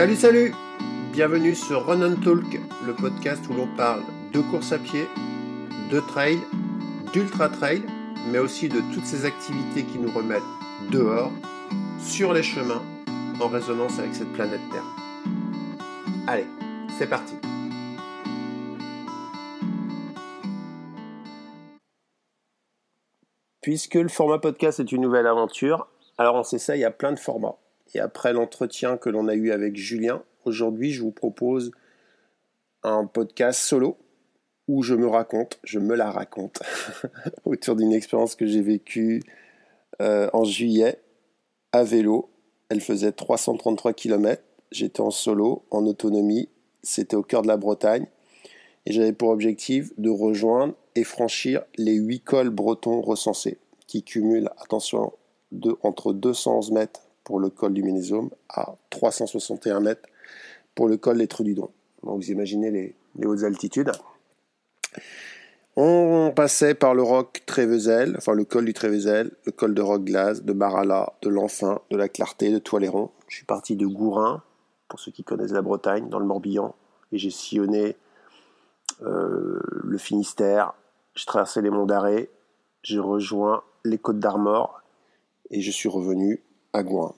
Salut, salut Bienvenue sur Run and Talk, le podcast où l'on parle de course à pied, de trail, d'ultra trail, mais aussi de toutes ces activités qui nous remettent dehors, sur les chemins, en résonance avec cette planète Terre. Allez, c'est parti Puisque le format podcast est une nouvelle aventure, alors on y a plein de formats. Et après l'entretien que l'on a eu avec Julien, aujourd'hui je vous propose un podcast solo où je me raconte, je me la raconte, autour d'une expérience que j'ai vécue euh, en juillet à vélo. Elle faisait 333 km. J'étais en solo, en autonomie. C'était au cœur de la Bretagne. Et j'avais pour objectif de rejoindre et franchir les 8 cols bretons recensés, qui cumulent, attention, de, entre 211 mètres pour le col du Ménésome à 361 mètres pour le col des Trudidons. Donc vous imaginez les, hautes altitudes. On passait par le roc Trévezel, enfin le col du Trévezel, le col de Glace, de Barala, de l'Enfin, de la Clarté, de Toileron. Je suis parti de Gourin, pour ceux qui connaissent la Bretagne, dans le Morbihan, et j'ai sillonné euh, le Finistère, j'ai traversé les monts d'Arrée, j'ai rejoint les côtes d'Armor, et je suis revenu à Gouin.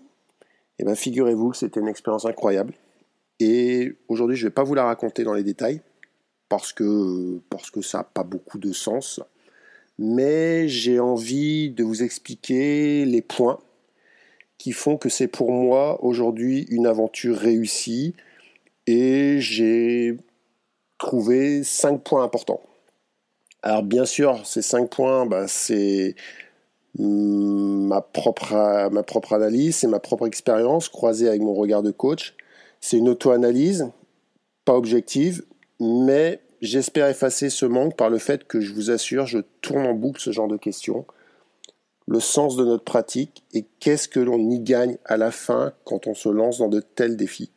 Et bien figurez-vous que c'était une expérience incroyable. Et aujourd'hui, je ne vais pas vous la raconter dans les détails, parce que, parce que ça n'a pas beaucoup de sens. Mais j'ai envie de vous expliquer les points qui font que c'est pour moi aujourd'hui une aventure réussie. Et j'ai trouvé cinq points importants. Alors bien sûr, ces cinq points, bah, c'est ma propre, analyse, c'est ma propre expérience croisée avec mon regard de coach. C'est une auto-analyse, pas objective, mais j'espère effacer ce manque par le fait que je vous assure, je tourne en boucle ce genre de questions. Le sens de notre pratique et qu'est-ce que l'on y gagne à la fin quand on se lance dans de tels défis.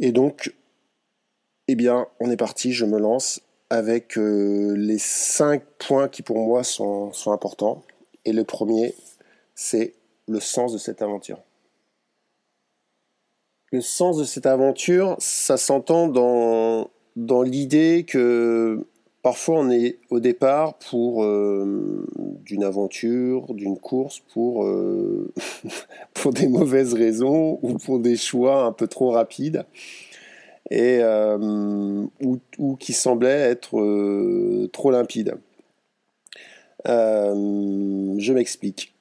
Et donc, eh bien, on est parti, je me lance avec euh, les cinq points qui pour moi sont, sont importants. Et le premier, c'est le sens de cette aventure. Le sens de cette aventure, ça s'entend dans, dans l'idée que parfois on est au départ pour euh, d'une aventure, d'une course, pour, euh, pour des mauvaises raisons ou pour des choix un peu trop rapides et euh, ou, qui semblaient être trop limpides. je m'explique.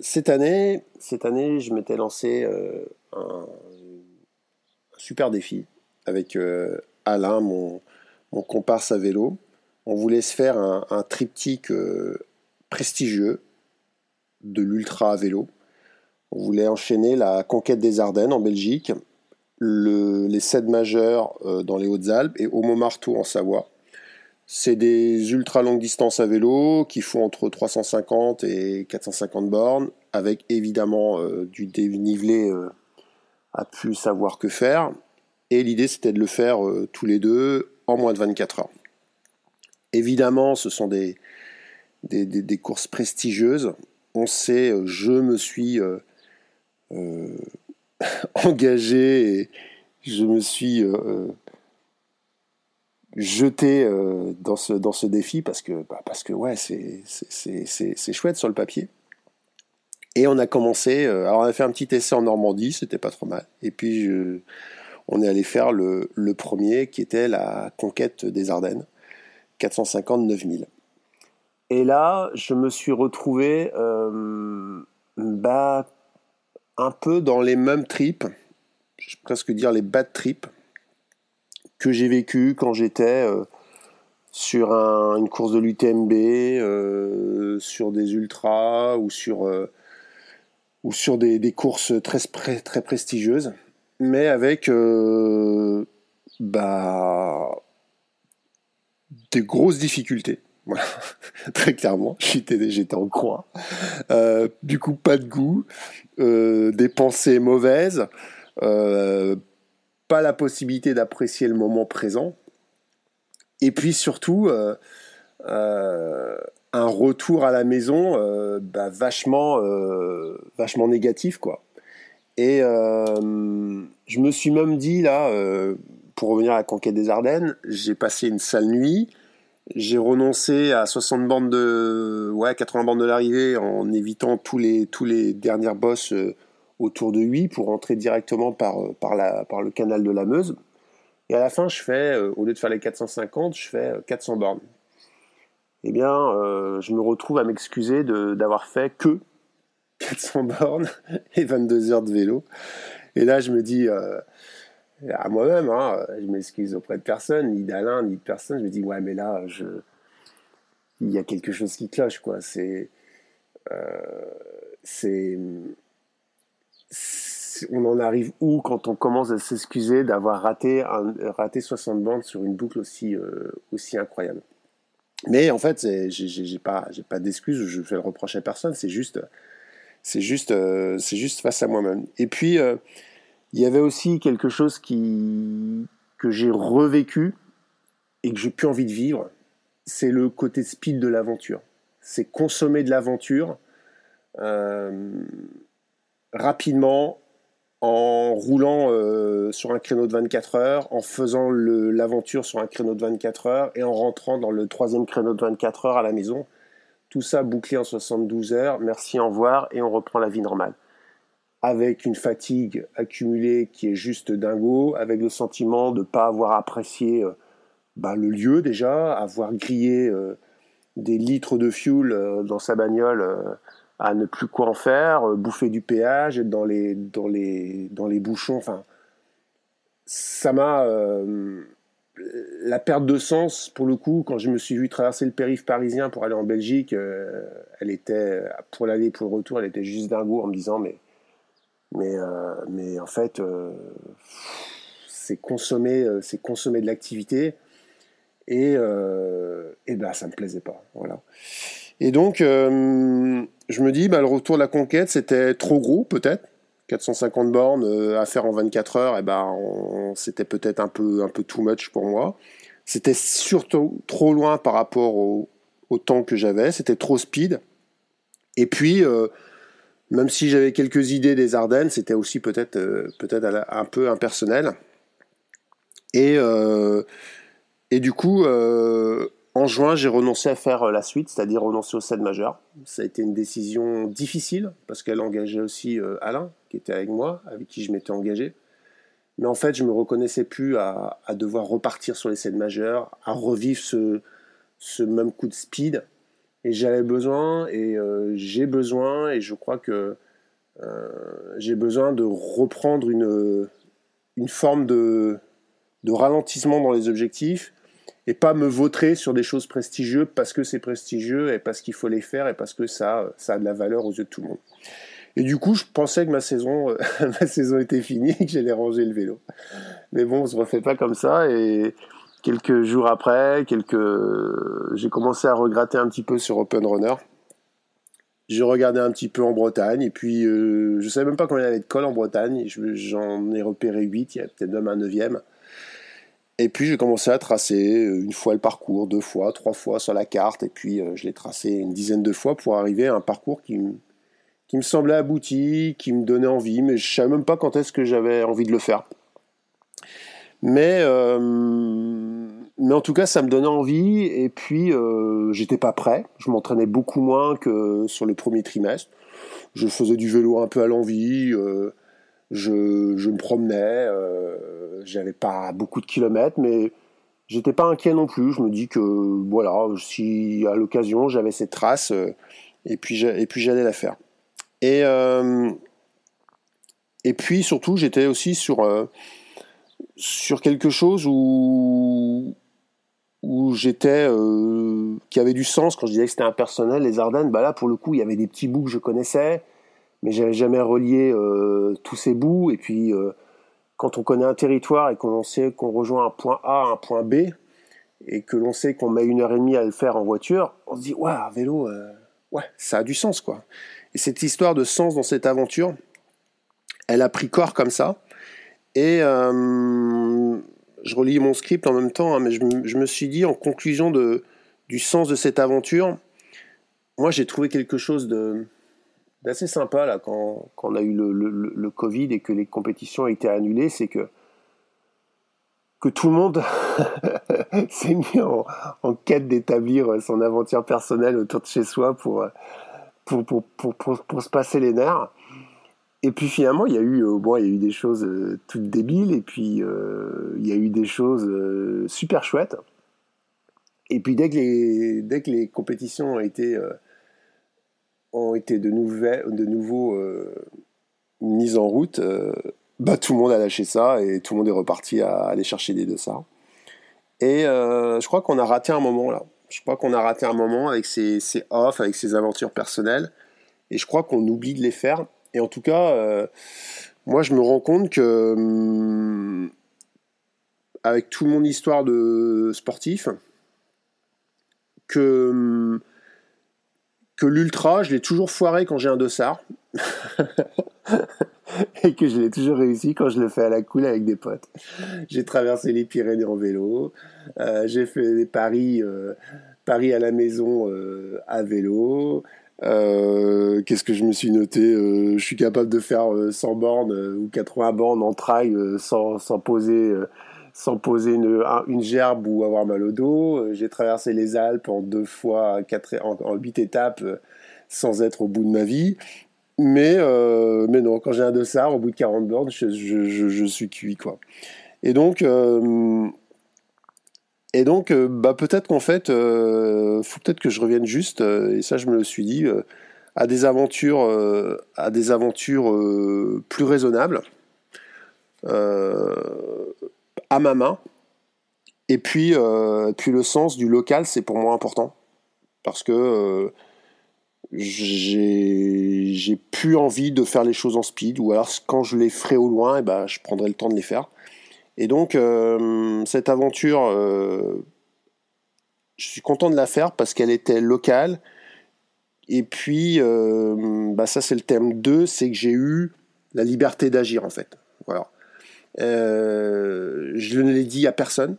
cette année, cette année, je m'étais lancé un super défi avec euh, Alain, mon, comparse à vélo. On voulait se faire un, triptyque euh, prestigieux de l'ultra à vélo. On voulait enchaîner la conquête des Ardennes en Belgique, les sept majeurs euh, dans les Hautes-Alpes et au Montmartre en Savoie. C'est des ultra longues distances à vélo qui font entre 350 et 450 bornes, avec évidemment du dénivelé à plus savoir que faire. Et l'idée, c'était de le faire euh, tous les deux en moins de 24 heures. Évidemment, ce sont des, courses prestigieuses. On sait, euh, je me suis euh, engagé et je me suis jeté dans, ce, dans ce défi parce que, bah, parce que ouais, c'est chouette sur le papier. Et on a commencé, alors on a fait un petit essai en Normandie, c'était pas trop mal. Et puis on est allé faire le, premier qui était la conquête des Ardennes, 450 9000. Et là, je me suis retrouvé euh, bah, un peu dans les mêmes tripes, je presque dire les bad trips, que j'ai vécu quand j'étais euh, sur une course de l'UTMB, euh, sur des ultras ou sur, ou sur des, des courses très, très prestigieuses mais avec euh, bah, des grosses difficultés. Voilà, très clairement, j'étais en croix. Euh, du coup, pas de goût, euh, des pensées mauvaises, pas la possibilité d'apprécier le moment présent, et puis surtout un retour à la maison bah, vachement, vachement négatif, quoi. Et je me suis même dit, là, pour revenir à la conquête des Ardennes, j'ai passé une sale nuit. J'ai renoncé à 60 bandes de, ouais, 80 bandes de l'arrivée en évitant tous les, tous les dernières bosses autour de 8 pour rentrer directement par, par, la, par le canal de la Meuse. Et à la fin, je fais, au lieu de faire les 450, je fais 400 bornes eh bien, euh, je me retrouve à m'excuser d'avoir fait que 400 bornes et 22 heures de vélo. Et là, je me dis euh, à moi-même, hein, je m'excuse auprès de personne, ni d'Alain, ni de personne. Je me dis, ouais, mais là, il y a quelque chose qui cloche, quoi. C'est. Euh, c'est. On en arrive où quand on commence à s'excuser d'avoir raté, raté 60 bandes sur une boucle aussi, aussi incroyable? Mais en fait, j'ai pas, pas d'excuses, je fais le reproche à personne, c'est juste, juste, euh, c'est juste face à moi-même. Et puis, euh, il y avait aussi quelque chose qui, que j'ai revécu et que j'ai plus envie de vivre, c'est le côté speed de l'aventure. C'est consommer de l'aventure euh, rapidement en roulant euh, sur un créneau de 24 heures, en faisant l'aventure sur un créneau de 24 heures et en rentrant dans le troisième créneau de 24 heures à la maison. Tout ça bouclé en 72 heures, merci, au revoir, et on reprend la vie normale. Avec une fatigue accumulée qui est juste dingo, avec le sentiment de ne pas avoir apprécié euh, bah, le lieu déjà, avoir grillé euh, des litres de fuel dans sa bagnole à ne plus quoi en faire, euh, bouffer du péage, être dans les, dans les, dans les bouchons. Enfin, ça m'a. Euh, la perte de sens, pour le coup, quand je me suis vu traverser le périph' parisien pour aller en Belgique, euh, elle était, pour l'aller pour le retour, elle était juste dingo en me disant, mais, mais, mais en fait, c'est consommer, c'est consommer de l'activité et, et ben, ça me plaisait pas. Voilà. Et donc, euh, je me dis, bah, le retour de la conquête, c'était trop gros, peut-être. 450 bornes euh, à faire en 24 heures, et ben, c'était peut-être un peu, un peu too much pour moi. C'était surtout trop loin par rapport au, temps que j'avais. C'était trop speed. Et puis, euh, même si j'avais quelques idées des Ardennes, c'était aussi peut-être peut-être un peu impersonnel. Et, et du coup, en juin, j'ai renoncé à faire euh, la suite, c'est-à-dire renoncer au 7 majeur. Ça a été une décision difficile parce qu'elle engageait aussi euh, Alain, qui était avec moi, avec qui je m'étais engagé. Mais en fait, je me reconnaissais plus à, devoir repartir sur les 7 majeurs, à revivre ce, même coup de speed. Et j'avais besoin, et euh, j'ai besoin, et je crois que j'ai besoin de reprendre une, forme de, ralentissement dans les objectifs et pas me vautrer sur des choses prestigieuses parce que c'est prestigieux et parce qu'il faut les faire et parce que ça, ça a de la valeur aux yeux de tout le monde. Et du coup, je pensais que ma saison, euh, ma saison était finie que j'allais ranger le vélo. Mais bon, on se refait pas comme ça. Et quelques jours après, quelques, j'ai commencé à regratter un petit peu sur Open Runner. J'ai regardé un petit peu en Bretagne et puis euh, je savais même pas combien il y avait de cols en Bretagne. J'en ai repéré 8, il y a peut-être même un neuvième. Et puis j'ai commencé à tracer euh, une fois le parcours, deux fois, trois fois sur la carte, et puis euh, je l'ai tracé une dizaine de fois pour arriver à un parcours qui, qui me semblait abouti, qui me donnait envie, mais je savais même pas quand est-ce que j'avais envie de le faire. Mais, euh, mais en tout cas, ça me donnait envie, et puis j'étais pas prêt. Je m'entraînais beaucoup moins que sur le premier trimestre. Je faisais du vélo un peu à l'envie je, me promenais, euh, j'avais pas beaucoup de kilomètres, mais j'étais pas inquiet non plus. Je me dis que voilà, si à l'occasion j'avais cette trace, euh, et puis et puis j'allais la faire. Et euh, et puis surtout j'étais aussi sur sur quelque chose où où j'étais qui avait du sens quand je disais que c'était impersonnel les Ardennes bah là pour le coup il y avait des petits bouts que je connaissais mais j'avais jamais relié euh, tous ces bouts. Et puis, euh, quand on connaît un territoire et qu'on sait qu'on rejoint un point A à un point B, et que l'on sait qu'on met une heure et demie à le faire en voiture, on se dit, ouais, un vélo, euh, ouais, ça a du sens, quoi. Et cette histoire de sens dans cette aventure, elle a pris corps comme ça. Et je relis mon script en même temps, hein, mais je, me suis dit, en conclusion du sens de cette aventure, moi j'ai trouvé quelque chose d'assez sympa là quand, on a eu le, Covid et que les compétitions ont été annulées, c'est que que tout le monde s'est mis en, quête d'établir son aventure personnelle autour de chez soi pour, pour, pour, pour, se passer les nerfs. Et puis finalement, il y a eu, euh, bon, il y a eu des choses euh, toutes débiles, et puis euh, il y a eu des choses super chouettes. Et puis dès que les, dès que les compétitions ont été, ont été de, nouvelles, de nouveau mises en route, bah, tout le monde a lâché ça et tout le monde est reparti à aller chercher des ça. Et je crois qu'on a raté un moment là. Je crois qu'on a raté un moment avec ces, ces off, avec ces aventures personnelles. Et je crois qu'on oublie de les faire. Et en tout cas, euh, moi, je me rends compte que, hum, avec toute mon histoire de sportif, que, hum, que l'ultra, je l'ai toujours foiré quand j'ai un dossard. et que je l'ai toujours réussi quand je le fais à la cool avec des potes. J'ai traversé les Pyrénées en vélo, euh, j'ai fait des paris, euh, à la maison à vélo. Qu'est-ce que je me suis noté Je suis capable de faire 100 bornes ou 80 bornes en trail sans, sans poser sans poser une, gerbe ou avoir mal au dos. J'ai traversé les Alpes en deux fois, quatre, en, huit étapes sans être au bout de ma vie. Mais, euh, mais non, quand j'ai un dossard, au bout de 40 bornes, je, suis cuit, quoi. Et donc, euh, et donc euh, bah, peut-être qu'en fait, euh, faut peut-être que je revienne juste, et ça je me le suis dit, à des aventures, à des aventures plus raisonnables, à ma main. Et puis, puis le sens du local, c'est pour moi important. Parce que j'ai plus envie de faire les choses en speed, ou alors quand je les ferai au loin, et eh ben, je prendrai le temps de les faire. Et donc, euh, cette aventure, euh, je suis content de la faire parce qu'elle était locale. Et puis, euh, bah ça c'est le thème 2, c'est que j'ai eu la liberté d'agir en fait. Voilà. je ne l'ai dit à personne.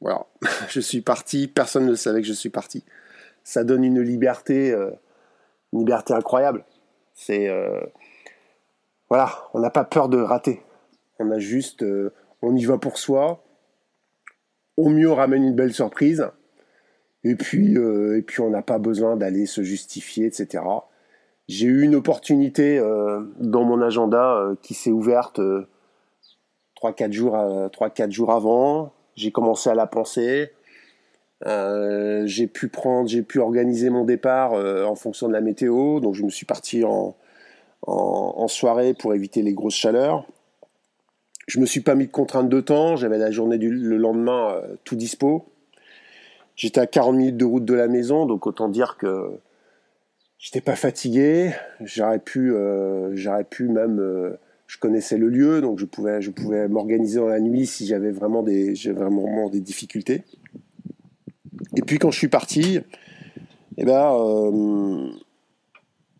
Voilà. je suis parti, personne ne savait que je suis parti ça donne une liberté, liberté incroyable. C'est voilà, on n'a pas peur de rater. On a juste, on y va pour soi. Au mieux, on ramène une belle surprise. Et puis, et puis on n'a pas besoin d'aller se justifier, etc. J'ai eu une opportunité dans mon agenda qui s'est ouverte 3-4 jours, 3, 4 jours avant. J'ai commencé à la penser. Euh, j'ai pu prendre, j'ai pu organiser mon départ euh, en fonction de la météo. Donc je me suis parti en, soirée pour éviter les grosses chaleurs. Je me suis pas mis de contrainte de temps. J'avais la journée du le lendemain euh, tout dispo. J'étais à 40 minutes de route de la maison, donc autant dire que j'étais pas fatigué. J'aurais pu, j'aurais pu même, je connaissais le lieu, donc je pouvais, je pouvais m'organiser dans la nuit si j'avais vraiment des, vraiment des difficultés. Et puis quand je suis parti, eh ben, euh,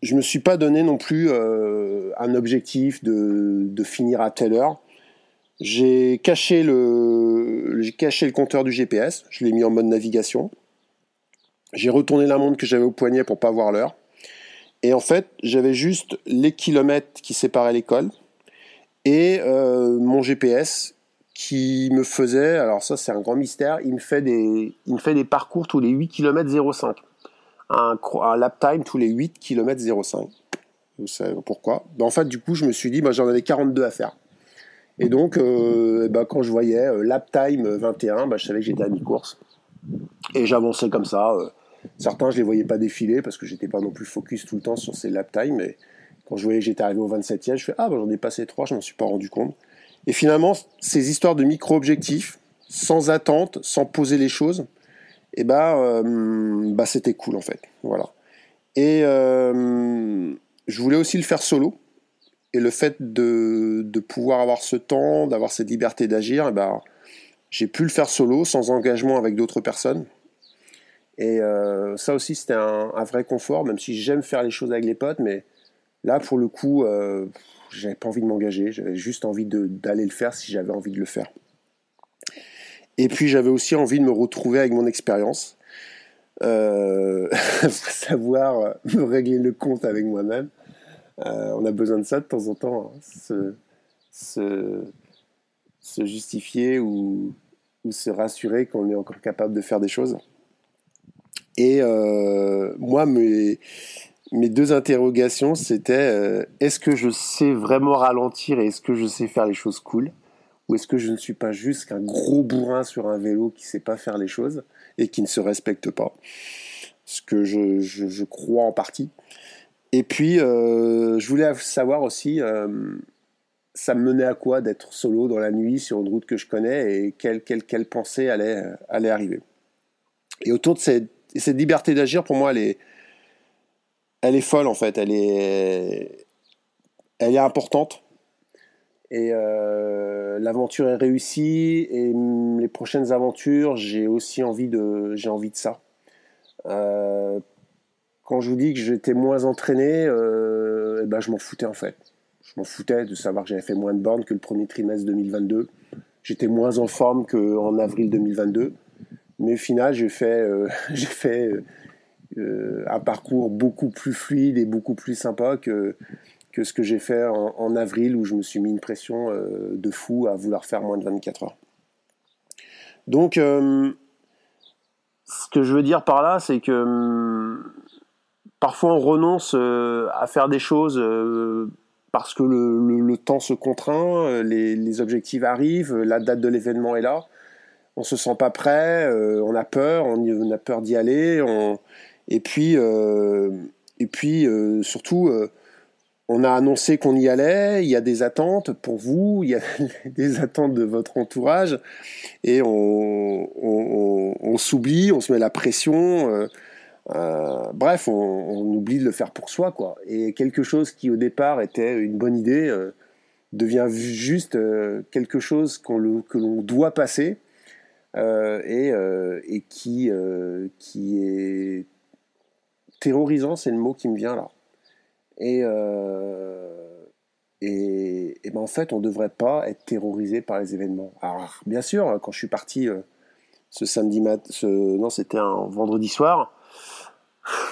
je me suis pas donné non plus euh, un objectif de, de, finir à telle heure. J'ai caché le, j'ai caché le compteur du GPS. Je l'ai mis en mode navigation. J'ai retourné la montre que j'avais au poignet pour pas voir l'heure. Et en fait, j'avais juste les kilomètres qui séparaient l'école et euh, mon GPS qui me faisait, alors ça c'est un grand mystère, il me fait des, il me fait des parcours tous les 8 km 05. Un, un lap time tous les 8 km 05. Vous savez pourquoi? Ben, En fait, du coup, je me suis dit, ben, j'en avais 42 à faire. Et donc, euh, ben, quand je voyais euh, lap time 21, ben, je savais que j'étais à mi-course. Et j'avançais comme ça. Euh. certains, je les voyais pas défiler parce que j'étais pas non plus focus tout le temps sur ces lap time. Mais quand je voyais que j'étais arrivé au 27e, je fais Ah, ben, j'en ai passé 3, je m'en suis pas rendu compte. Et finalement, ces histoires de micro-objectifs, sans attente, sans poser les choses, et eh ben, euh, bah, c'était cool en fait. Voilà. Et euh, je voulais aussi le faire solo. Et le fait de, de pouvoir avoir ce temps, d'avoir cette liberté d'agir, eh ben, j'ai pu le faire solo, sans engagement avec d'autres personnes. Et euh, ça aussi, c'était un, vrai confort, même si j'aime faire les choses avec les potes, mais là, pour le coup, j'avais pas envie de m'engager, j'avais juste envie d'aller le faire si j'avais envie de le faire. Et puis j'avais aussi envie de me retrouver avec mon expérience. euh, savoir me régler le compte avec moi-même. Euh, on a besoin de ça de temps en temps, hein. se, justifier ou, se rassurer qu'on est encore capable de faire des choses. Et euh, moi, mes, deux interrogations, c'était euh, est-ce que je sais vraiment ralentir et est-ce que je sais faire les choses cool? Ou est-ce que je ne suis pas juste qu'un gros bourrin sur un vélo qui ne sait pas faire les choses et qui ne se respecte pas? Ce que je, crois en partie. Et puis, euh, je voulais savoir aussi, euh, ça me menait à quoi d'être solo dans la nuit sur une route que je connais et quelle, quelle, quelle pensée allait, allait arriver. Et autour de cette, cette liberté d'agir, pour moi, elle est elle est folle en fait, elle est, elle est importante. Et euh, l'aventure est réussie et les prochaines aventures, j'ai aussi envie de, j'ai envie de ça. Quand je vous dis que j'étais moins entraîné, euh, eh ben je m'en foutais en fait. Je m'en foutais de savoir que j'avais fait moins de bornes que le premier trimestre 2022. J'étais moins en forme qu'en avril 2022. Mais au final, j'ai fait, j'ai fait euh, un parcours beaucoup plus fluide et beaucoup plus sympa que, que ce que j'ai fait en, avril où je me suis mis une pression euh, de fou à vouloir faire moins de 24 heures. Donc, euh, ce que je veux dire par là, c'est que hum, parfois on renonce à faire des choses parce que le, temps se contraint, les, les, objectifs arrivent, la date de l'événement est là, on se sent pas prêt, on a peur, on, a peur d'y aller, et puis, euh, et puis euh, surtout, euh, on a annoncé qu'on y allait, il y a des attentes pour vous, il y a des attentes de votre entourage, et on, s'oublie, on se met la pression. Bref, on, oublie de le faire pour soi, quoi. Et quelque chose qui au départ était une bonne idée devient juste quelque chose que l'on doit passer et, et qui, est terrorisant, c'est le mot qui me vient là. Et, euh, et, ben en fait, on ne devrait pas être terrorisé par les événements. Alors, bien sûr, quand je suis parti euh, ce samedi mat, ce, non, c'était un vendredi soir,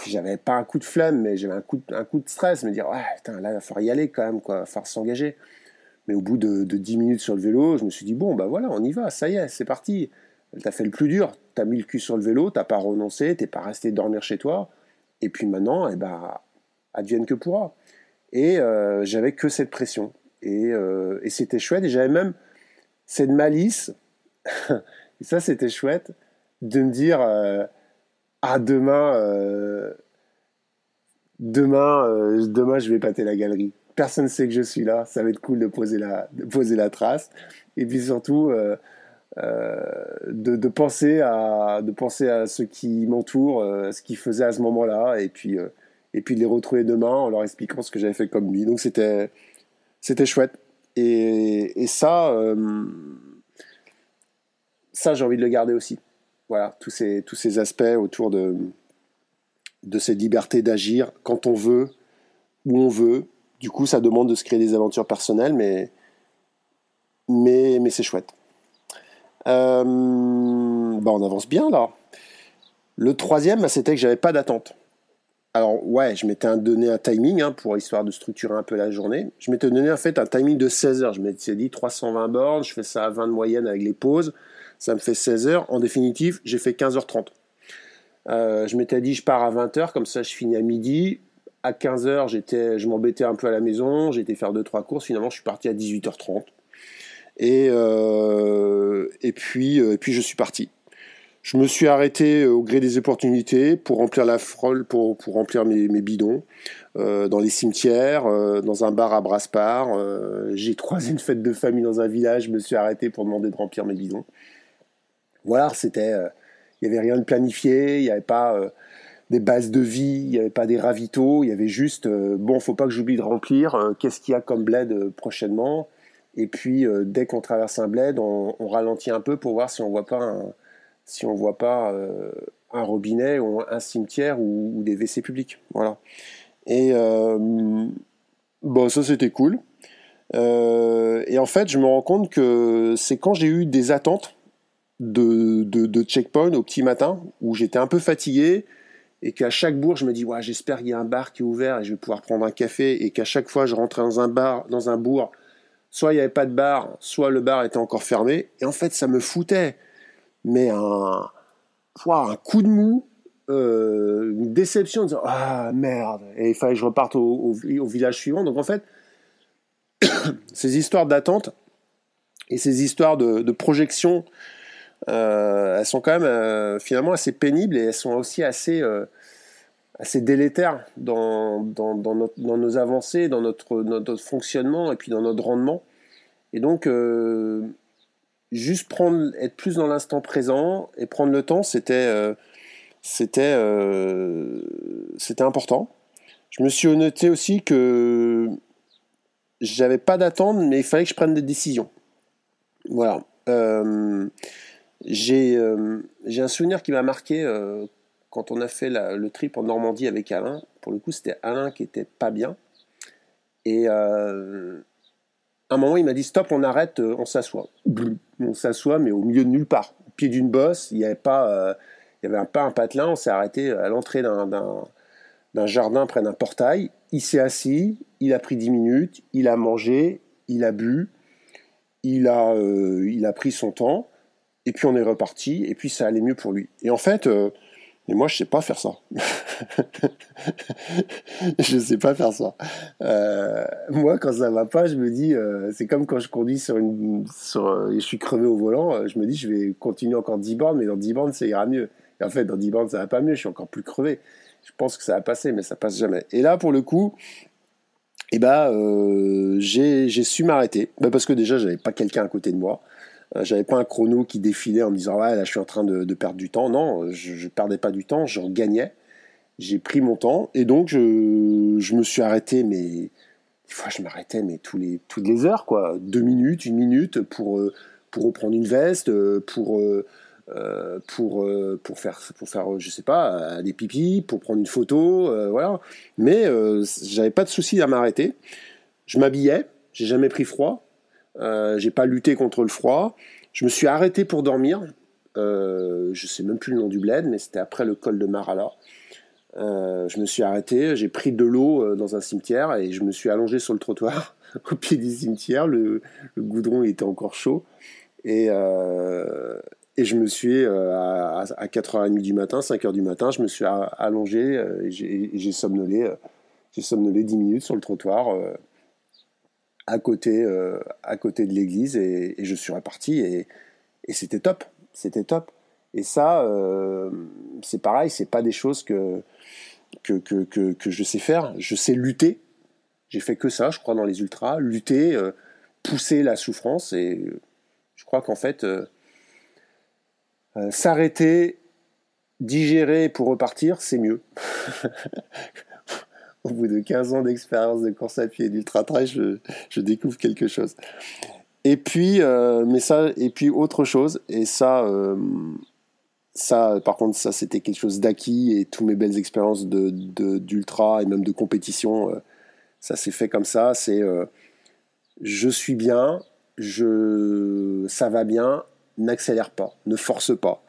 j'avais pas un coup de flamme, mais j'avais un coup, de, un coup de stress, me dire, ouais, là, il va falloir y aller quand même, quoi, il va falloir s'engager. Mais au bout de, de 10 minutes sur le vélo, je me suis dit, bon, bah voilà, on y va, ça y est, c'est parti. T'as fait le plus dur, t'as mis le cul sur le vélo, t'as pas renoncé, t'es pas resté dormir chez toi. Et puis maintenant, eh ben, advienne que pourra. Et euh, j'avais que cette pression. Et, euh, et c'était chouette. Et j'avais même cette malice, et ça c'était chouette, de me dire euh, Ah, demain, euh, demain, euh, demain, je vais pâter la galerie. Personne ne sait que je suis là. Ça va être cool de poser la, de poser la trace. Et puis surtout, euh, de, de, penser à, de penser à ceux qui m'entourent, euh, ce qu'ils faisaient à ce moment-là, et puis, euh, et puis de les retrouver demain en leur expliquant ce que j'avais fait comme lui. Donc c'était, c'était chouette. Et, et ça, ça j'ai envie de le garder aussi. Voilà, tous ces, tous ces aspects autour de, de cette liberté d'agir quand on veut, où on veut. Du coup, ça demande de se créer des aventures personnelles, mais, mais, mais c'est chouette. Euh, bah on avance bien là. Le troisième, bah, c'était que j'avais pas d'attente. Alors ouais, je m'étais donné un timing hein, pour histoire de structurer un peu la journée. Je m'étais donné en fait un timing de 16 heures. Je m'étais dit 320 bornes, je fais ça à 20 de moyenne avec les pauses. Ça me fait 16 heures. En définitive, j'ai fait 15h30. Euh, je m'étais dit je pars à 20h, comme ça je finis à midi. À 15h, j'étais, je m'embêtais un peu à la maison, j'étais faire 2-3 courses. Finalement, je suis parti à 18h30. Et, euh, et, puis, euh, et puis je suis parti. Je me suis arrêté au gré des opportunités pour remplir la frôle, pour, pour remplir mes, bidons, dans les cimetières, dans un bar à Braspar. Euh, j'ai croisé une fête de famille dans un village, je me suis arrêté pour demander de remplir mes bidons. Voilà, c'était, il n'y avait rien de planifié, il n'y avait pas des bases de vie, il n'y avait pas des ravitaux, il y avait juste, bon, faut pas que j'oublie de remplir, qu'est-ce qu'il y a comme bled prochainement et puis, euh, dès qu'on traverse un bled, on, ralentit un peu pour voir si on voit pas un, si on voit pas euh, un robinet ou un cimetière ou, des WC publics. Voilà. Et euh, bon, ça c'était cool. et en fait, je me rends compte que c'est quand j'ai eu des attentes de, de, checkpoint au petit matin où j'étais un peu fatigué et qu'à chaque bourg, je me dis, ouais, j'espère qu'il y a un bar qui est ouvert et je vais pouvoir prendre un café et qu'à chaque fois, je rentrais dans un bar, dans un bourg, soit il n'y avait pas de bar, soit le bar était encore fermé. Et en fait, ça me foutait. Mais un, un coup de mou, euh, une déception, de ah merde, et il fallait que je reparte au, au, village suivant. Donc en fait, ces histoires d'attente et ces histoires de, de projection elles sont quand même euh, finalement assez pénibles et elles sont aussi assez, euh, assez délétères dans, dans, dans, nos avancées, dans notre, notre, fonctionnement et puis dans notre rendement. Et donc, juste prendre, être plus dans l'instant présent et prendre le temps, c'était important. Je me suis noté aussi que j'avais pas d'attente, mais il fallait que je prenne des décisions. Voilà. Euh, j'ai un souvenir qui m'a marqué euh, quand on a fait le trip en Normandie avec Alain. Pour le coup, c'était Alain qui était pas bien. Et euh, à un moment, il m'a dit stop, on arrête, on s'assoit. On s'assoit, mais au milieu de nulle part, au pied d'une bosse. Il n'y avait pas, il y avait pas un patelin. On s'est arrêté à l'entrée d'un jardin près d'un portail. Il s'est assis, il a pris 10 minutes, il a mangé, il a bu, il a, il a pris son temps et puis on est reparti, et puis ça allait mieux pour lui. Et en fait, euh, mais moi je sais pas faire ça. je sais pas faire ça. Euh, moi quand ça va pas, je me dis, euh, c'est comme quand je conduis sur une, et je suis crevé au volant, je me dis je vais continuer encore 10 bornes, mais dans 10 bornes ça ira mieux. Et en fait dans 10 bornes ça va pas mieux, je suis encore plus crevé. Je pense que ça va passer, mais ça passe jamais. Et là pour le coup, eh ben, j'ai su m'arrêter, ben, parce que déjà j'avais pas quelqu'un à côté de moi. Euh, j'avais pas un chrono qui défilait en me disant là je suis en train de, perdre du temps. Non, je, je perdais pas du temps, j'en gagnais. J'ai pris mon temps et donc je, me suis arrêté mais des fois je m'arrêtais mais toutes les heures quoi, deux minutes, une minute pour euh, pour reprendre une veste, euh, pour pour pour faire pour faire je sais pas des pipis, pour prendre une photo, voilà. Mais j'avais pas de souci à m'arrêter. Je m'habillais, j'ai jamais pris froid. Euh, j'ai pas lutté contre le froid. Je me suis arrêté pour dormir. Euh, je sais même plus le nom du bled, mais c'était après le col de Marala. Euh, je me suis arrêté, j'ai pris de l'eau euh, dans un cimetière et je me suis allongé sur le trottoir au pied du cimetière. Le, goudron était encore chaud. Et, je me suis, à, 4h30 du matin, 5h du matin, je me suis allongé et j'ai somnolé, j'ai somnolé 10 minutes sur le trottoir à côté, euh, à côté de l'église et, je suis reparti et, c'était top, c'était top. Et ça, euh, c'est pareil, c'est pas des choses que que, que, que, je sais faire. Je sais lutter. J'ai fait que ça, je crois, dans les ultras, lutter, euh, pousser la souffrance et je crois qu'en fait, s'arrêter, digérer pour repartir, c'est mieux. au bout de 15 ans d'expérience de course à pied et d'ultra trail, je, découvre quelque chose. Et puis, euh, mais ça, et puis autre chose, et ça, euh, ça, par contre, ça c'était quelque chose d'acquis et toutes mes belles expériences d'ultra et même de compétition, euh, ça s'est fait comme ça. C'est, je suis bien, je, ça va bien, n'accélère pas, ne force pas.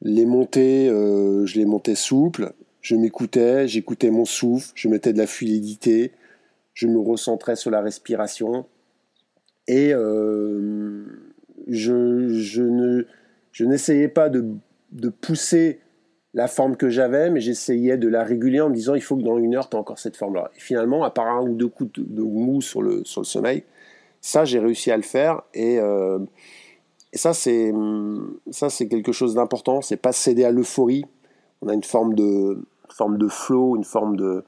Les montées, je les montais souples, je m'écoutais, j'écoutais mon souffle, je mettais de la fluidité, je me recentrais sur la respiration et euh, je, ne, n'essayais pas de, de, pousser la forme que j'avais, mais j'essayais de la réguler en me disant il faut que dans une heure, tu as encore cette forme-là. Et finalement, à part un ou deux coups de, mou sur le, sur le sommeil, ça, j'ai réussi à le faire et, euh, et ça, c'est, ça, c'est quelque chose d'important. C'est pas céder à l'euphorie. On a une forme de, forme de flow, une forme de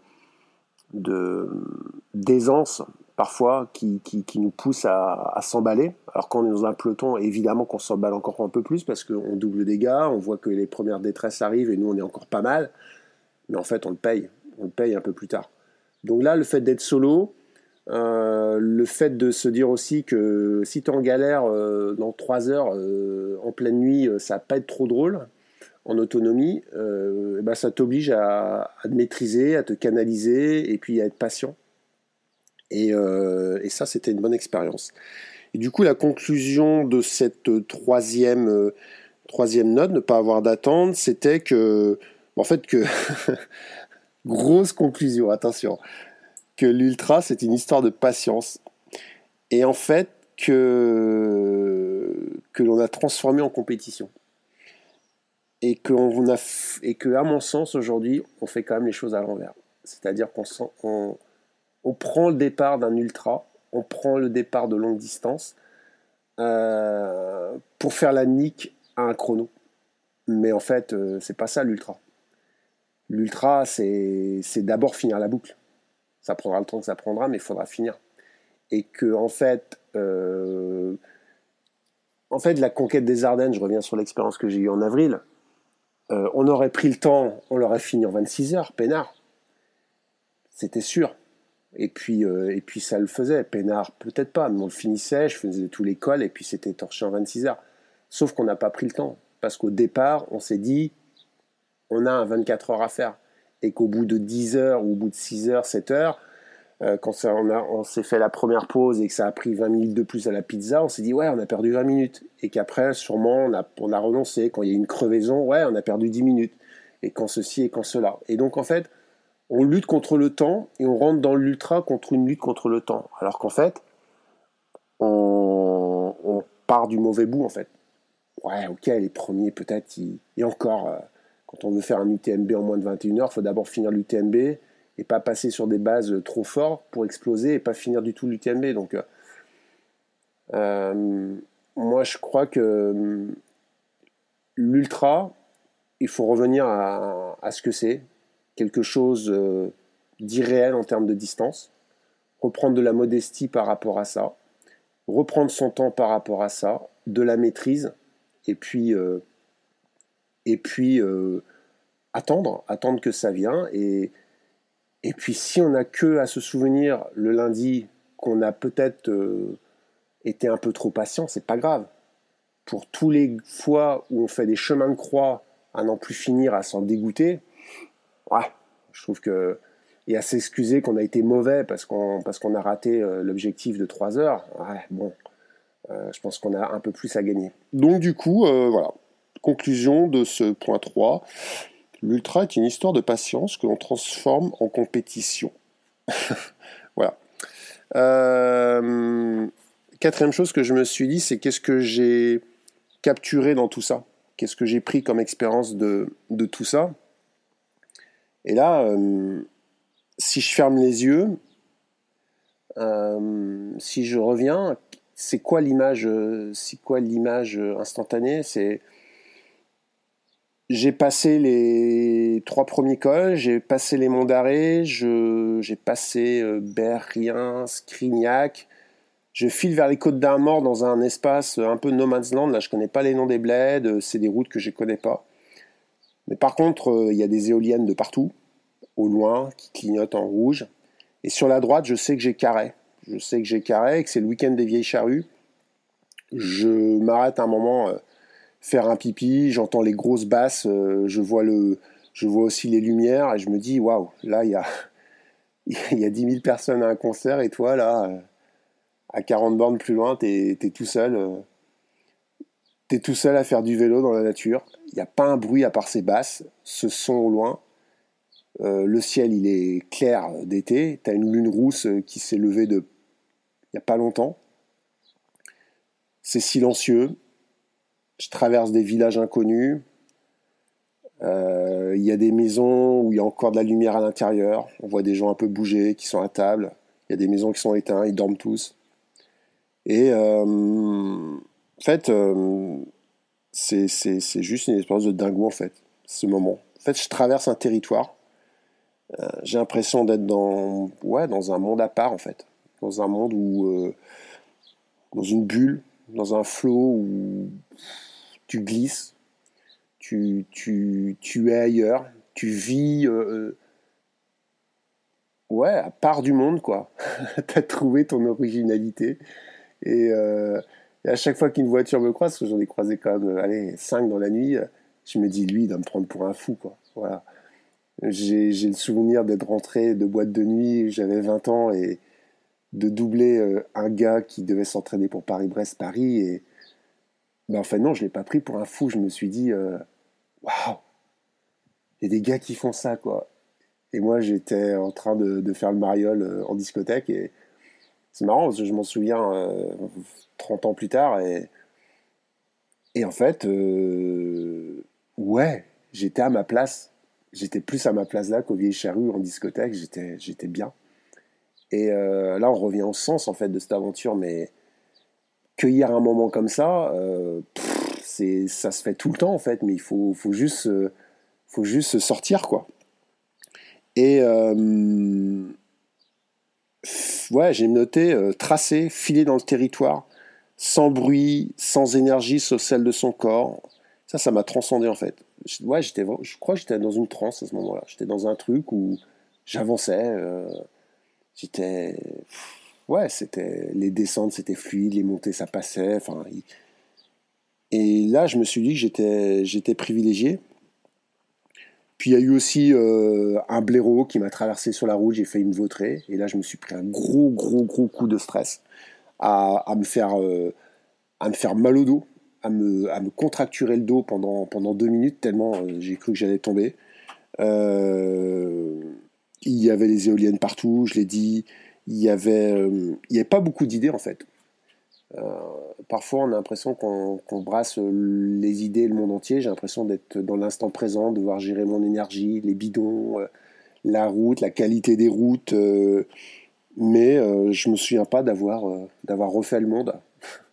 d'aisance parfois qui, nous pousse à, s'emballer. Alors quand on est dans un peloton, évidemment qu'on s'emballe encore un peu plus parce qu'on double des gars, on voit que les premières détresses arrivent et nous on est encore pas mal. Mais en fait on le paye, on le paye un peu plus tard. Donc là le fait d'être solo, euh, le fait de se dire aussi que si tu en galère euh, dans 3 heures euh, en pleine nuit, ça va pas être trop drôle en autonomie, euh, eh ben ça t'oblige à, te maîtriser, à te canaliser et puis à être patient. Et, euh, et ça, c'était une bonne expérience. Et du coup, la conclusion de cette troisième, troisième note, ne pas avoir d'attente, c'était que, en fait, que, grosse conclusion, attention, que l'ultra, c'est une histoire de patience. Et en fait, que, que l'on a transformé en compétition. Et, qu'on a, et que, mon sens, aujourd'hui, on fait quand même les choses à l'envers. C'est-à-dire qu'on on, prend le départ d'un ultra, on prend le départ de longue distance euh, pour faire la nique à un chrono. Mais en fait, euh, c'est pas ça l'ultra. L'ultra, c'est d'abord finir la boucle. Ça prendra le temps que ça prendra, mais il faudra finir. Et que, en fait, euh, en fait, la conquête des Ardennes, je reviens sur l'expérience que j'ai eue en avril, on aurait pris le temps, on l'aurait fini en 26 heures, peinard c'était sûr. Et puis, euh, et puis ça le faisait. Pénard, peut-être pas, mais on le finissait, je faisais tous les cols, et puis c'était torché en 26 heures. Sauf qu'on n'a pas pris le temps. Parce qu'au départ, on s'est dit, on a un 24 heures à faire. Et qu'au bout de 10 heures, ou au bout de 6 heures, 7 heures, euh, quand on, s'est fait la première pause et que ça a pris 20 minutes de plus à la pizza, on s'est dit, ouais, on a perdu 20 minutes. Et qu'après, sûrement, on a, on a renoncé. Quand il y a une crevaison, ouais, on a perdu 10 minutes. Et quand ceci et quand cela. Et donc, en fait, on lutte contre le temps et on rentre dans l'ultra contre une lutte contre le temps. Alors qu'en fait, on, part du mauvais bout en fait. Ouais, ok, les premiers peut-être, et encore, euh, quand on veut faire un UTMB en moins de 21 heures, il faut d'abord finir l'UTMB et pas passer sur des bases trop fortes pour exploser et pas finir du tout l'UTMB. Donc, euh, euh, moi je crois que l'ultra, il faut revenir à ce que c'est, quelque chose euh, d'irréel en termes de distance, reprendre de la modestie par rapport à ça, reprendre son temps par rapport à ça, de la maîtrise, et puis, et puis attendre, attendre que ça vienne. Et puis si on n'a que à se souvenir le lundi qu'on a peut-être été un peu trop patient, c'est pas grave. Pour tous les fois où on fait des chemins de croix à n'en plus finir, à s'en dégoûter, ouais, je trouve que et à s'excuser qu'on a été mauvais parce qu'on parce qu'on a raté euh, l'objectif de 3 heures. Ouais, bon, euh, je pense qu'on a un peu plus à gagner. Donc du coup, euh, voilà. Conclusion de ce point 3. L'ultra est une histoire de patience que l'on transforme en compétition. voilà. quatrième chose que je me suis dit, c'est qu'est-ce que j'ai capturé dans tout ça? Qu'est-ce que j'ai pris comme expérience de, de tout ça? Et là, euh, si je ferme les yeux, euh, si je reviens, c'est quoi l'image C'est quoi l'image instantanée? C'est j'ai passé les trois premiers cols, j'ai passé les monts d'arrêt, j'ai passé euh, Berrien, Scrignac, je file vers les côtes d'Armor dans un espace un peu no man's land. Là, je connais pas les noms des bleds, c'est des routes que je connais pas. Mais par contre, euh, il y a des éoliennes de partout, au loin, qui clignotent en rouge. Et sur la droite, je sais que j'ai carré. Je sais que j'ai carré, que c'est le week-end des vieilles charrues. Je m'arrête un moment euh, faire un pipi, j'entends les grosses basses, euh, je vois le, je vois aussi les lumières et je me dis waouh, là il y a, y a 10 000 personnes à un concert et toi là, à 40 bornes plus loin, t'es es tout seul, t'es tout seul à faire du vélo dans la nature. Il n'y a pas un bruit à part ces basses, ce son au loin. Euh, le ciel, il est clair d'été. Tu as une lune rousse qui s'est levée de il n'y a pas longtemps. C'est silencieux. Je traverse des villages inconnus. Euh, il y a des maisons où il y a encore de la lumière à l'intérieur. On voit des gens un peu bouger, qui sont à table. Il y a des maisons qui sont éteintes, ils dorment tous. Et euh, en fait, c'est juste une expérience de dingo, en fait, ce moment. En fait, je traverse un territoire. Euh, j'ai l'impression d'être dans, ouais, dans un monde à part, en fait. Dans un monde où. Euh, dans une bulle, dans un flot où tu glisses, tu, tu, tu es ailleurs, tu vis. Euh, ouais, à part du monde, quoi. tu as trouvé ton originalité. Et. Et à chaque fois qu'une voiture me croise, parce que j'en ai croisé quand même, euh, allez, 5 dans la nuit, euh, je me dis, lui, il doit me prendre pour un fou, quoi. Voilà. J'ai le souvenir d'être rentré de boîte de nuit, j'avais 20 ans et, de doubler un gars qui devait s'entraîner pour Paris-Brest-Paris. Et ben, en fait, non, je ne l'ai pas pris pour un fou. Je me suis dit, waouh, il y a des gars qui font ça, quoi. Et moi, j'étais en train de, faire le mariole en discothèque. Et c'est marrant parce que je m'en souviens 30 ans plus tard. Et, et en fait, ouais, j'étais à ma place. J'étais plus à ma place là qu'au Vieille Charrue en discothèque. J'étais, bien. Et euh, là, on revient au sens en fait de cette aventure, mais cueillir un moment comme ça, euh, c'est, ça se fait tout le temps en fait, mais il faut, faut juste, euh, faut juste sortir quoi. Et ouais, j'ai noté tracer, filer dans le territoire, sans bruit, sans énergie sauf celle de son corps. Ça, ça m'a transcendé en fait ouais, j'étais, je crois j'étais dans une transe à ce moment-là. J'étais dans un truc où j'avançais. Euh, j'étais. Ouais, c'était. Les descentes, c'était fluide, les montées, ça passait. Enfin, Et là, je me suis dit que j'étais, j'étais privilégié. Puis il y a eu aussi euh, un blaireau qui m'a traversé sur la route, j'ai failli me vautrer. Et là, je me suis pris un gros, gros, gros coup de stress à, à me, faire, euh, à me faire mal au dos à me, à me contracturer le dos pendant, pendant deux minutes, tellement euh, j'ai cru que j'allais tomber. Il y avait les éoliennes partout, je l'ai dit. Il y avait, euh, il y avait pas beaucoup d'idées en fait. parfois, on a l'impression qu'on brasse les idées, le monde entier. J'ai l'impression d'être dans l'instant présent, de devoir gérer mon énergie, les bidons, la route, la qualité des routes. mais je me souviens pas d'avoir refait le monde.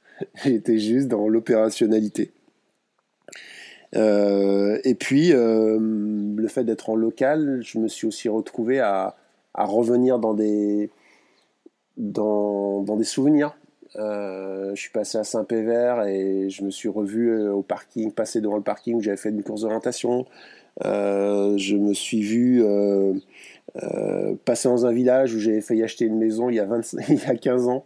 J'étais juste dans l'opérationnalité. Euh, et puis, euh, le fait d'être en local, je me suis aussi retrouvé à, revenir dans des, dans, des souvenirs. Euh, je suis passé à Saint-Pévert et je me suis revu au parking, passé devant le parking où j'avais fait une course d'orientation. je me suis vu passer dans un village où j'avais failli acheter une maison il y a, il y a 15 ans.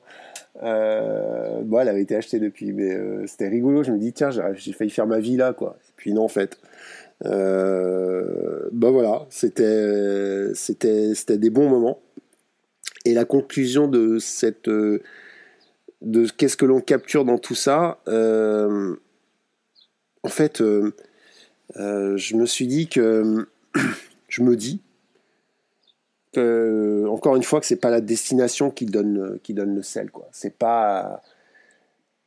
Euh, bon, elle avait été achetée depuis, mais euh, c'était rigolo. Je me dis, tiens, j'ai failli faire ma vie là, quoi. Et puis non, en fait. Euh, ben voilà, c'était des bons moments. Et la conclusion de cette, euh, de qu'est-ce que l'on capture dans tout ça, en fait, je me suis dit que, je me dis, euh, encore une fois que c'est pas la destination qui donne qui donne le sel quoi. C'est pas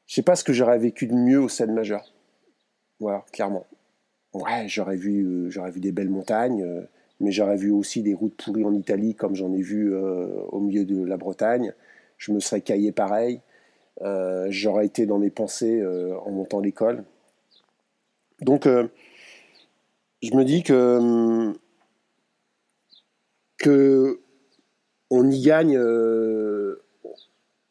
je sais pas ce que j'aurais vécu de mieux au Seine majeur. Voilà, clairement. Ouais, j'aurais vu euh, j'aurais vu des belles montagnes, euh, mais j'aurais vu aussi des routes pourries en Italie comme j'en ai vu au milieu de la Bretagne. Je me serais caillé pareil. j'aurais été dans mes pensées en montant l'école. Donc je me dis que hum, que on y gagne, euh,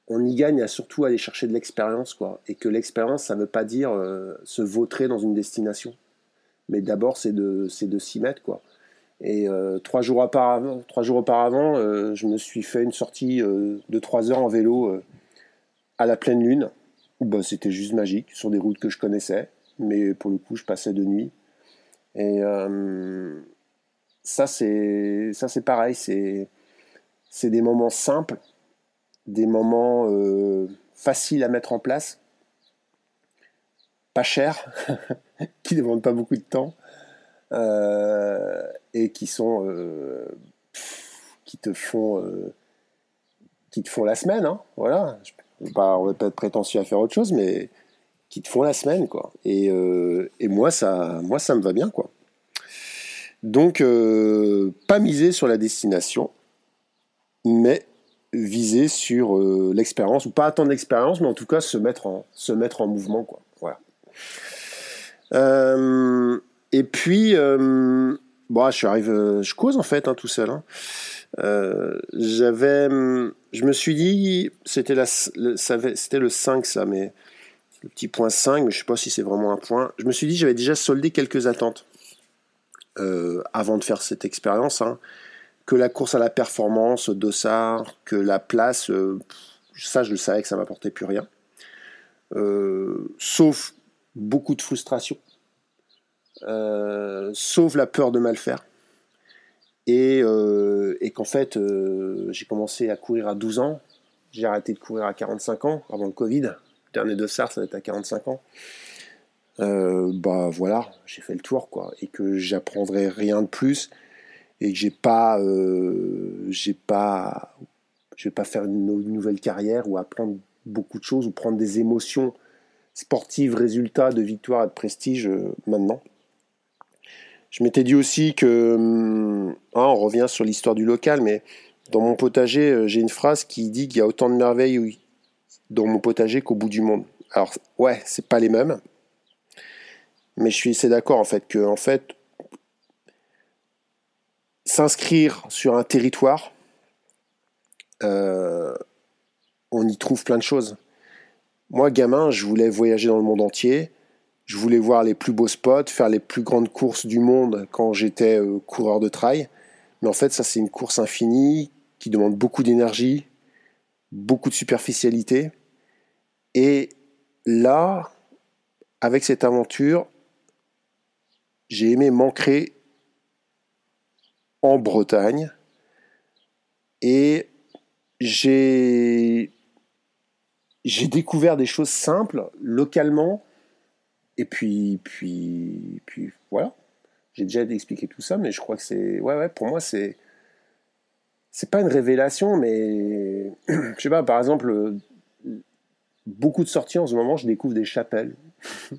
on y gagne à surtout aller chercher de l'expérience, quoi. Et que l'expérience, ça ne veut pas dire euh, se vautrer dans une destination, mais d'abord c'est de de s'y mettre, quoi. Et euh, trois jours auparavant, trois jours auparavant, je me suis fait une sortie de trois heures en vélo à la pleine lune. Bah, c'était juste magique sur des routes que je connaissais, mais pour le coup, je passais de nuit. Et ça c'est pareil, c'est des moments simples, des moments euh, faciles à mettre en place, pas chers, qui ne demandent pas beaucoup de temps euh, et qui sont euh, qui te font qui te font la semaine, hein, voilà. Pas, on va pas être prétentieux à faire autre chose, mais qui te font la semaine, quoi. Et, et moi, ça, moi, ça me va bien, quoi. Donc, euh, pas miser sur la destination, mais viser sur euh, l'expérience, ou pas attendre l'expérience, mais en tout cas se mettre en, se mettre en mouvement. Quoi. Voilà. Euh, et puis, bon, je suis arrivé, je cause en fait hein, tout seul. Hein. J'avais, je me suis dit, c'était la, c'était le 5 ça, mais le petit point 5, mais je sais pas si c'est vraiment un point. Je me suis dit, j'avais déjà soldé quelques attentes. Euh, avant de faire cette expérience, hein, que la course à la performance, Dossard, que la place, euh, ça je le savais que ça m'apportait plus rien. Euh, sauf beaucoup de frustration, sauf la peur de mal faire. Et, et qu'en fait, j'ai commencé à courir à 12 ans, J'ai arrêté de courir à 45 ans, avant le Covid. Le dernier de SARS, ça être à 45 ans. Euh, bah voilà, j'ai fait le tour, quoi. Et que j'apprendrai rien de plus. Et que j'ai pas. Euh, j'ai pas. Je vais pas faire une, nouvelle carrière ou apprendre beaucoup de choses ou prendre des émotions sportives, résultats de victoire et de prestige maintenant. Je m'étais dit aussi que, hum, hein, on revient sur l'histoire du local, mais dans mon potager, euh, j'ai une phrase qui dit qu'il y a autant de merveilles dans mon potager qu'au bout du monde. Alors, ouais, c'est pas les mêmes, mais je suis assez d'accord en fait que, en fait, s'inscrire sur un territoire, euh, on y trouve plein de choses. Moi, gamin, je voulais voyager dans le monde entier. Je voulais voir les plus beaux spots, faire les plus grandes courses du monde quand j'étais euh, coureur de trail. Mais en fait, ça, c'est une course infinie qui demande beaucoup d'énergie, beaucoup de superficialité. Et là, avec cette aventure, j'ai aimé m'ancrer en Bretagne et j'ai j'ai découvert des choses simples localement et puis, puis, puis voilà. J'ai déjà expliqué tout ça, mais je crois que c'est. Ouais, ouais, pour moi, c'est. C'est pas une révélation, mais. je sais pas, par exemple, beaucoup de sorties en ce moment, je découvre des chapelles.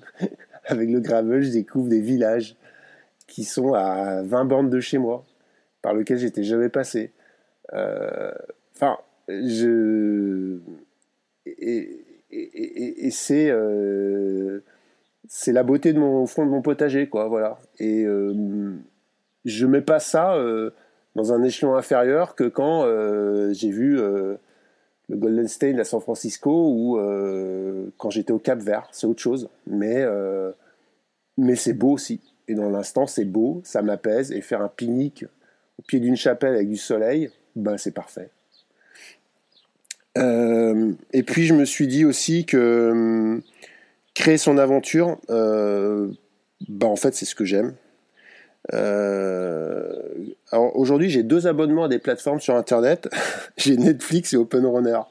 Avec le gravel, je découvre des villages qui sont à 20 bandes de chez moi, par lesquels j'étais jamais passé. Euh, enfin, je. Et c'est. Euh, c'est la beauté de mon fond de mon potager, quoi. Voilà. Et euh, je mets pas ça euh, dans un échelon inférieur que quand euh, j'ai vu le Golden State à San Francisco ou quand j'étais au Cap Vert. C'est autre chose, mais mais c'est beau aussi. Et dans l'instant, c'est beau, ça m'apaise. Et faire un pique-nique au pied d'une chapelle avec du soleil, ben c'est parfait. et puis je me suis dit aussi que créer son aventure, euh, bah en fait c'est ce que j'aime. Euh, aujourd'hui j'ai deux abonnements à des plateformes sur internet, j'ai Netflix et OpenRunner.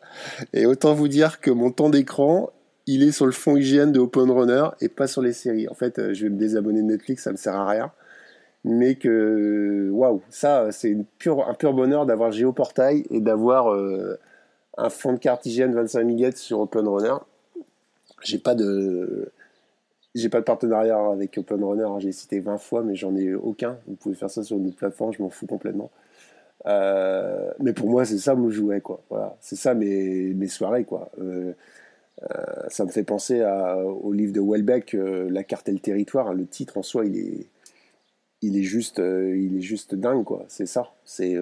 Et autant vous dire que mon temps d'écran, il est sur le fond hygiène de OpenRunner et pas sur les séries. En fait, euh, je vais me désabonner de Netflix, ça me sert à rien. Mais que, waouh, ça, c'est un pur bonheur d'avoir Géoportail et d'avoir un fond de carte hygiène 25 Go sur OpenRunner. J'ai pas de j'ai pas de partenariat avec OpenRunner, hein. j'ai cité 20 fois, mais j'en ai aucun. Vous pouvez faire ça sur une autre plateforme, je m'en fous complètement. Euh, mais pour moi, c'est ça mon jouet, quoi. Voilà, c'est ça mes, mes soirées, quoi. Euh, euh, ça me fait penser à, au livre de Welbeck, La carte et le territoire. Le titre en soi, il est, il est juste, il est juste dingue, quoi. C'est ça. C'est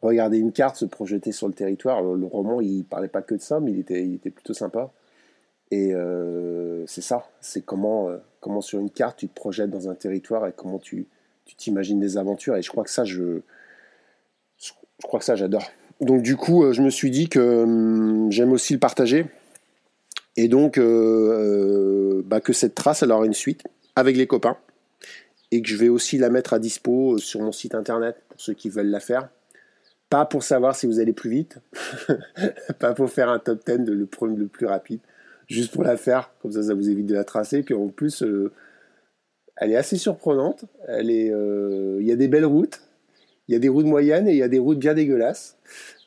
regarder une carte, se projeter sur le territoire. Le, le, roman, il parlait pas que de ça, mais il était, il était plutôt sympa. Et euh, c'est ça, c'est comment, euh, comment sur une carte tu te projettes dans un territoire et comment tu t'imagines des aventures. Et je crois que ça, je, je crois que ça, j'adore. Donc du coup, euh, je me suis dit que hum, j'aime aussi le partager. Et donc, bah, que cette trace, elle aura une suite avec les copains. Et que je vais aussi la mettre à dispo sur mon site internet pour ceux qui veulent la faire. Pas pour savoir si vous allez plus vite, pas pour faire un top 10 de le, le plus rapide, juste pour la faire, comme ça ça vous évite de la tracer, qu'en plus euh, elle est assez surprenante, elle est, euh, il y a des belles routes, il y a des routes moyennes et il y a des routes bien dégueulasses,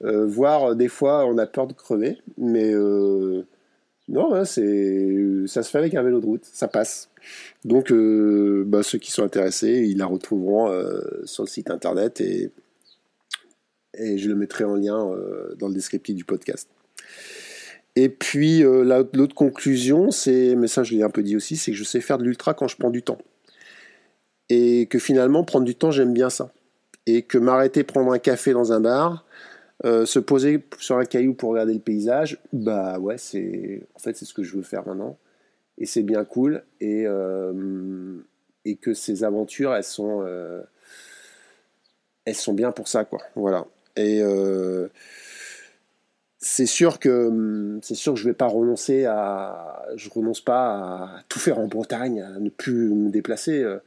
euh, voire des fois on a peur de crever, mais non, hein, c'est, ça se fait avec un vélo de route, ça passe. Donc bah, ceux qui sont intéressés, ils la retrouveront sur le site internet et, et je le mettrai en lien dans le descriptif du podcast. Et puis euh, l'autre conclusion, c'est, mais ça je l'ai un peu dit aussi, c'est que je sais faire de l'ultra quand je prends du temps. Et que finalement, prendre du temps, j'aime bien ça. Et que m'arrêter prendre un café dans un bar, euh, se poser sur un caillou pour regarder le paysage, bah ouais, c'est en fait c'est ce que je veux faire maintenant. Et c'est bien cool. Et, euh, et que ces aventures, elles sont, elles sont bien pour ça, quoi. Voilà. Et c'est sûr que hum, c'est sûr que je vais pas renoncer à je renonce pas à tout faire en Bretagne à ne plus me déplacer euh,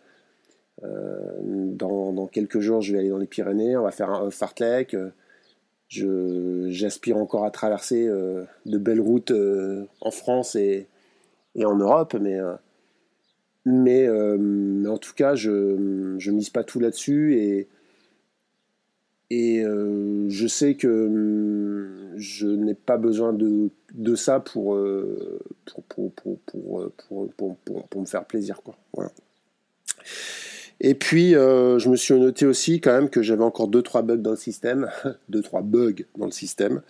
euh, dans, quelques jours je vais aller dans les Pyrénées on va faire un fartlek euh, j'aspire encore à traverser de belles routes en France et, et en Europe, mais mais, mais, en tout cas, je ne mise pas tout là-dessus et, et euh, je sais que hum, je n'ai pas besoin de, de ça pour, euh, pour, pour, pour, pour, me faire plaisir. Quoi. Voilà. Et puis, euh, je me suis noté aussi quand même que j'avais encore 2-3 bugs dans le système. 2-3 bugs dans le système.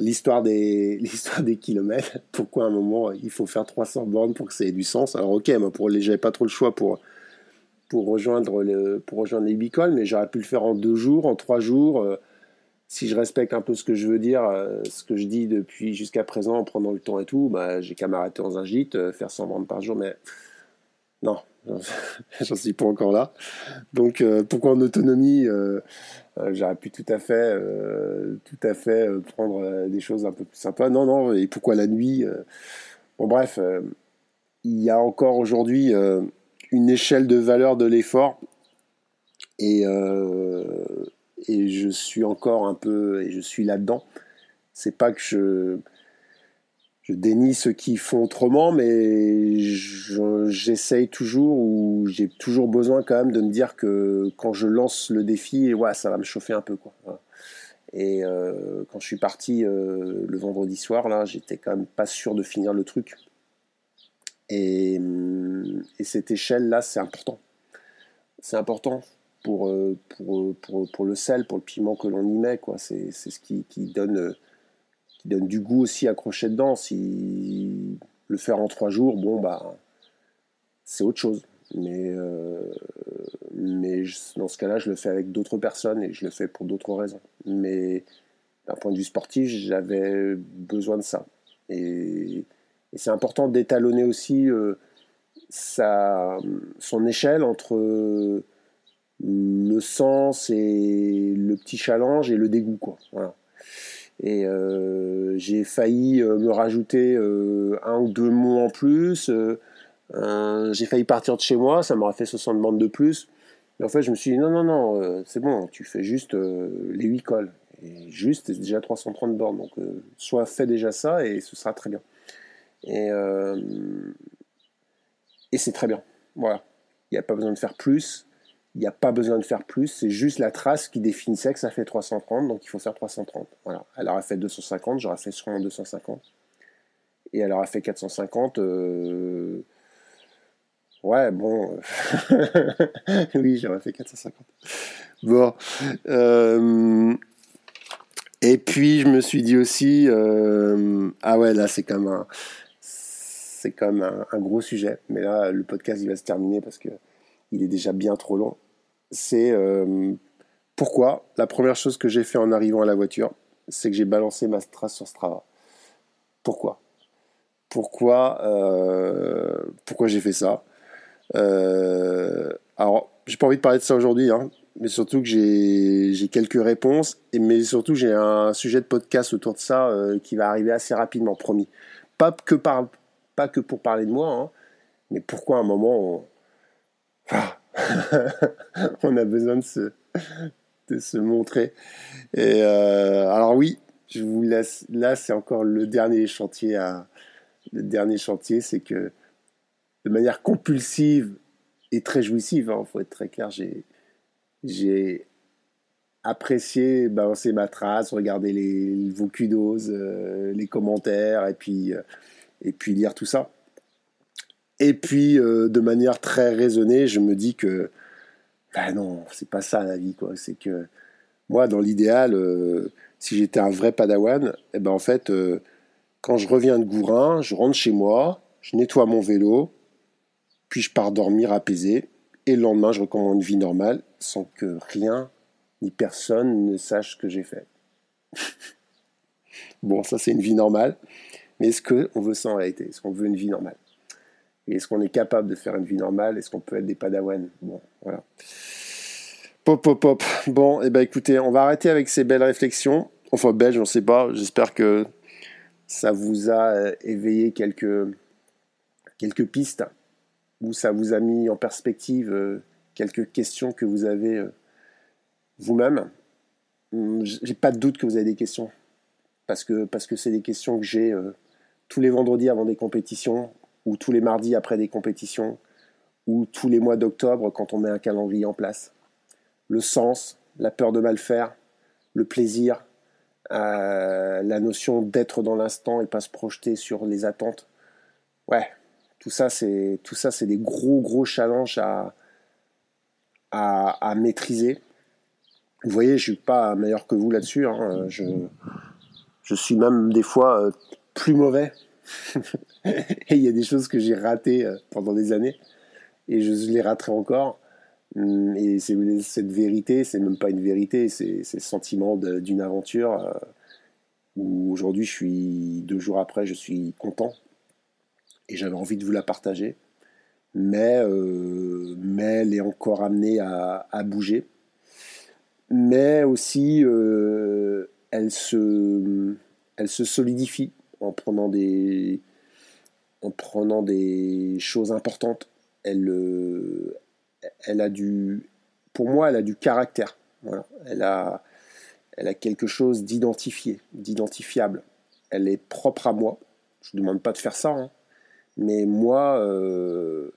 l'histoire des l'histoire des kilomètres pourquoi à un moment il faut faire 300 bornes pour que ça ait du sens? Alors ok moi pour les j'avais pas trop le choix pour pour rejoindre, pour rejoindre les bicoles, mais j'aurais pu le faire en deux jours, en trois jours. Euh, si je respecte un peu ce que je veux dire, euh, ce que je dis depuis jusqu'à présent en prenant le temps et tout, bah, j'ai qu'à m'arrêter dans un gîte, euh, faire 100 bandes par jour, mais non, j'en suis pas encore là. Donc pourquoi en autonomie, j'aurais pu tout à fait, tout à fait prendre des choses un peu plus sympas. Non, non, et pourquoi la nuit Bon bref, il y a encore aujourd'hui une échelle de valeur de l'effort. Et, euh, et je suis encore un peu, et je suis là-dedans. C'est pas que je, je dénie ceux qui font autrement, mais j'essaye toujours, ou j'ai toujours besoin quand même de me dire que quand je lance le défi, ça va me chauffer un peu. Quoi. Et euh, quand je suis parti euh, le vendredi soir, là, j'étais quand même pas sûr de finir le truc. Et, et cette échelle-là, c'est important. C'est important pour, euh, pour, pour, pour, le sel, pour le piment que l'on y met. Quoi. C'est, c'est ce qui, qui, donne, qui donne du goût aussi à crocher dedans. Si le faire en trois jours, bon, bah, c'est autre chose. Mais, euh, mais dans ce cas-là, je le fais avec d'autres personnes et je le fais pour d'autres raisons. Mais d'un point de vue sportif, j'avais besoin de ça. Et et c'est important d'étalonner aussi euh, sa, son échelle entre euh, le sens et le petit challenge et le dégoût. Quoi. Et euh, j'ai failli me rajouter un ou deux mots en plus. j'ai failli partir de chez moi, ça m'aurait fait 60 bandes de plus. Mais en fait, je me suis dit non, non, non, c'est bon, tu fais juste les 8 cols. Et juste, c'est déjà 330 bornes. Donc, soit fais déjà ça et ce sera très bien. Et, euh, et c'est très bien. Voilà. Il n'y a pas besoin de faire plus. Il n'y a pas besoin de faire plus. C'est juste la trace qui définissait que ça fait 330, donc il faut faire 330. Voilà. Elle aurait fait 250, j'aurais fait sûrement 250. Et elle aurait fait 450. Euh, ouais, bon. oui, j'aurais fait 450. Bon. Euh, et puis, je me suis dit aussi. Ah ouais, là, c'est comme un c'est quand même un, gros sujet. Mais là, le podcast, il va se terminer parce que il est déjà bien trop long. C'est euh, pourquoi la première chose que j'ai fait en arrivant à la voiture, c'est que j'ai balancé ma trace sur Strava. Pourquoi? Pourquoi euh, Pourquoi j'ai fait ça? Euh, Alors, j'ai pas envie de parler de ça aujourd'hui, hein, mais surtout que j'ai quelques réponses, et mais surtout j'ai un sujet de podcast autour de ça qui va arriver assez rapidement, promis. Pas que par pas que pour parler de moi, hein, mais pourquoi un moment on, a besoin de se, montrer. Et euh, alors oui, je vous laisse. Là, c'est encore le dernier chantier à. Le dernier chantier, c'est que de manière compulsive et très jouissive, il hein, faut être très clair, j'ai j'ai apprécié balancer ma trace, regarder les, vos kudos, euh, les commentaires, et puis euh, et puis lire tout ça. Et puis, euh, de manière très raisonnée, je me dis que, ben non, c'est pas ça la vie, quoi. C'est que, moi, dans l'idéal, euh, si j'étais un vrai padawan, eh ben en fait, euh, quand je reviens de Gourin, je rentre chez moi, je nettoie mon vélo, puis je pars dormir apaisé, et le lendemain, je recommence une vie normale, sans que rien ni personne ne sache ce que j'ai fait. bon, ça c'est une vie normale. Mais est-ce qu'on veut ça en réalité? Est-ce qu'on veut une vie normale? Et est-ce qu'on est capable de faire une vie normale? Est-ce qu'on peut être des padawans? Bon, voilà. Pop, pop, pop. Bon, eh ben écoutez, on va arrêter avec ces belles réflexions. Enfin, belles, je ne sais pas. J'espère que ça vous a euh, éveillé quelques, quelques pistes ou ça vous a mis en perspective euh, quelques questions que vous avez euh, vous-même. j'ai pas de doute que vous avez des questions. Parce que parce que c'est des questions que j'ai tous les vendredis avant des compétitions, ou tous les mardis après des compétitions, ou tous les mois d'octobre quand on met un calendrier en place. Le sens, la peur de mal faire, le plaisir, euh, la notion d'être dans l'instant et pas se projeter sur les attentes. Ouais, tout ça, c'est tout ça, c'est des gros gros challenges à, maîtriser. Vous voyez, je suis pas meilleur que vous là-dessus. Hein. Je, je suis même des fois euh, plus mauvais. et il y a des choses que j'ai ratées euh, pendant des années et je les raterai encore. Hum, et cette vérité, c'est même pas une vérité, c'est le sentiment d'une aventure euh, où aujourd'hui, je suis deux jours après, je suis content et j'avais envie de vous la partager, mais, euh, mais elle est encore amenée à, bouger. Mais aussi, elle, se, elle se solidifie en prenant des, en des choses importantes. Elle, elle a du, pour moi, elle a du caractère. Elle, a, elle a quelque chose d'identifié, d'identifiable. Elle est propre à moi. Je ne demande pas de faire ça, hein. mais moi, euh,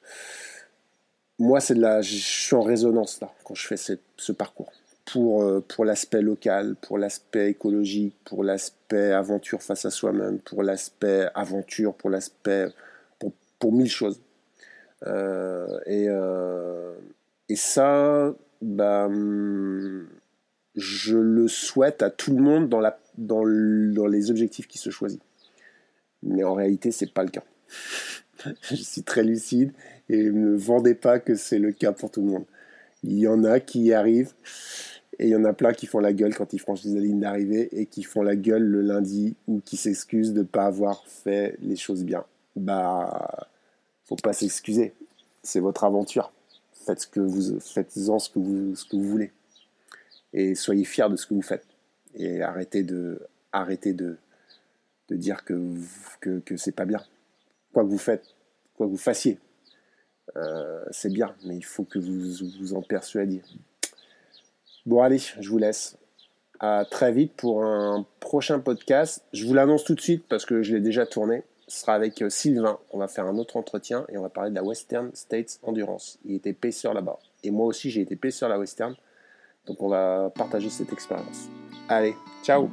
moi, c'est de la, je suis en résonance là quand je fais ce, parcours. Pour, euh, pour l'aspect local, pour l'aspect écologique, pour l'aspect aventure face à soi-même, pour l'aspect aventure, pour l'aspect, pour, pour mille choses. Euh, et, euh, et ça, bah, je le souhaite à tout le monde dans, la, dans, dans les objectifs qui se choisissent. Mais en réalité, c'est pas le cas. je suis très lucide et ne vendez pas que c'est le cas pour tout le monde. Il y en a qui y arrivent et il y en a plein qui font la gueule quand ils franchissent la ligne d'arrivée et qui font la gueule le lundi ou qui s'excusent de ne pas avoir fait les choses bien. Bah, faut pas s'excuser. C'est votre aventure. Faites ce que vous faites-en ce que vous ce que vous voulez et soyez fiers de ce que vous faites et arrêtez de arrêtez de de dire que que, que c'est pas bien. Quoi que vous faites, quoi que vous fassiez, euh, c'est bien, mais il faut que vous vous en persuadiez. Bon allez, je vous laisse. À très vite pour un prochain podcast. Je vous l'annonce tout de suite parce que je l'ai déjà tourné ce sera avec euh, Sylvain. On va faire un autre entretien et on va parler de la Western States Endurance. Il était paisseur là-bas. Et moi aussi, j'ai été paisseur la Western. Donc on va partager cette expérience. Allez, ciao